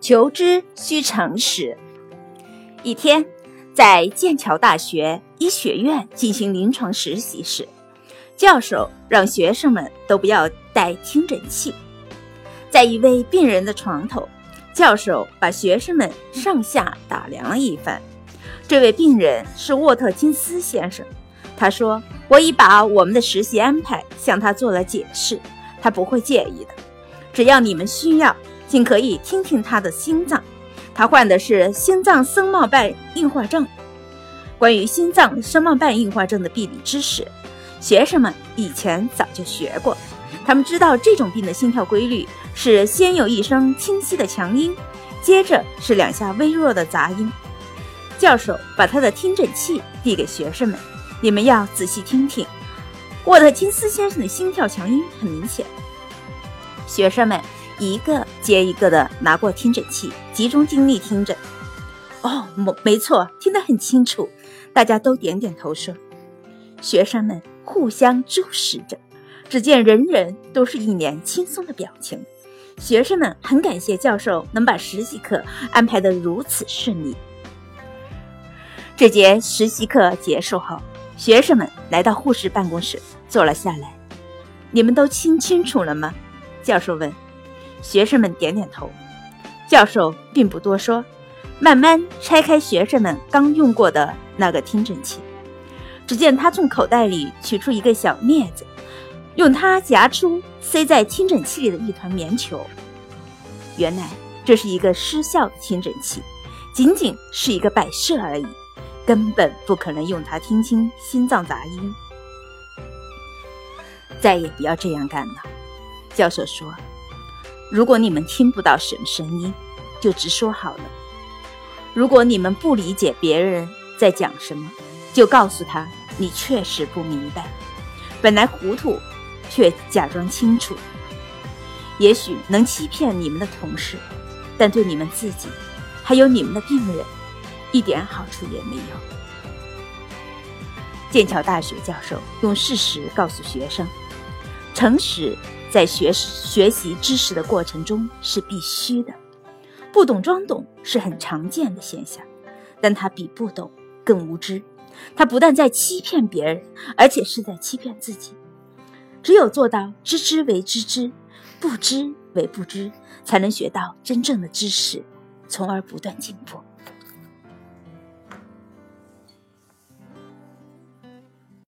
求知需诚实。一天，在剑桥大学医学院进行临床实习时，教授让学生们都不要带听诊器。在一位病人的床头，教授把学生们上下打量了一番。这位病人是沃特金斯先生。他说：“我已把我们的实习安排向他做了解释，他不会介意的。只要你们需要。”尽可以听听他的心脏，他患的是心脏僧帽瓣硬化症。关于心脏僧帽瓣硬化症的病理知识，学生们以前早就学过。他们知道这种病的心跳规律是先有一声清晰的强音，接着是两下微弱的杂音。教授把他的听诊器递给学生们，你们要仔细听听。沃特金斯先生的心跳强音很明显。学生们。一个接一个的拿过听诊器，集中精力听诊。哦，没没错，听得很清楚。大家都点点头说。学生们互相注视着，只见人人都是一脸轻松的表情。学生们很感谢教授能把实习课安排得如此顺利。这节实习课结束后，学生们来到护士办公室坐了下来。你们都听清楚了吗？教授问。学生们点点头，教授并不多说，慢慢拆开学生们刚用过的那个听诊器。只见他从口袋里取出一个小镊子，用它夹出塞在听诊器里的一团棉球。原来这是一个失效的听诊器，仅仅是一个摆设而已，根本不可能用它听清心脏杂音。再也不要这样干了，教授说。如果你们听不到什么声音，就直说好了。如果你们不理解别人在讲什么，就告诉他你确实不明白。本来糊涂，却假装清楚，也许能欺骗你们的同事，但对你们自己，还有你们的病人，一点好处也没有。剑桥大学教授用事实告诉学生，诚实。在学学习知识的过程中是必须的，不懂装懂是很常见的现象，但他比不懂更无知。他不但在欺骗别人，而且是在欺骗自己。只有做到知之为知之，不知为不知，才能学到真正的知识，从而不断进步。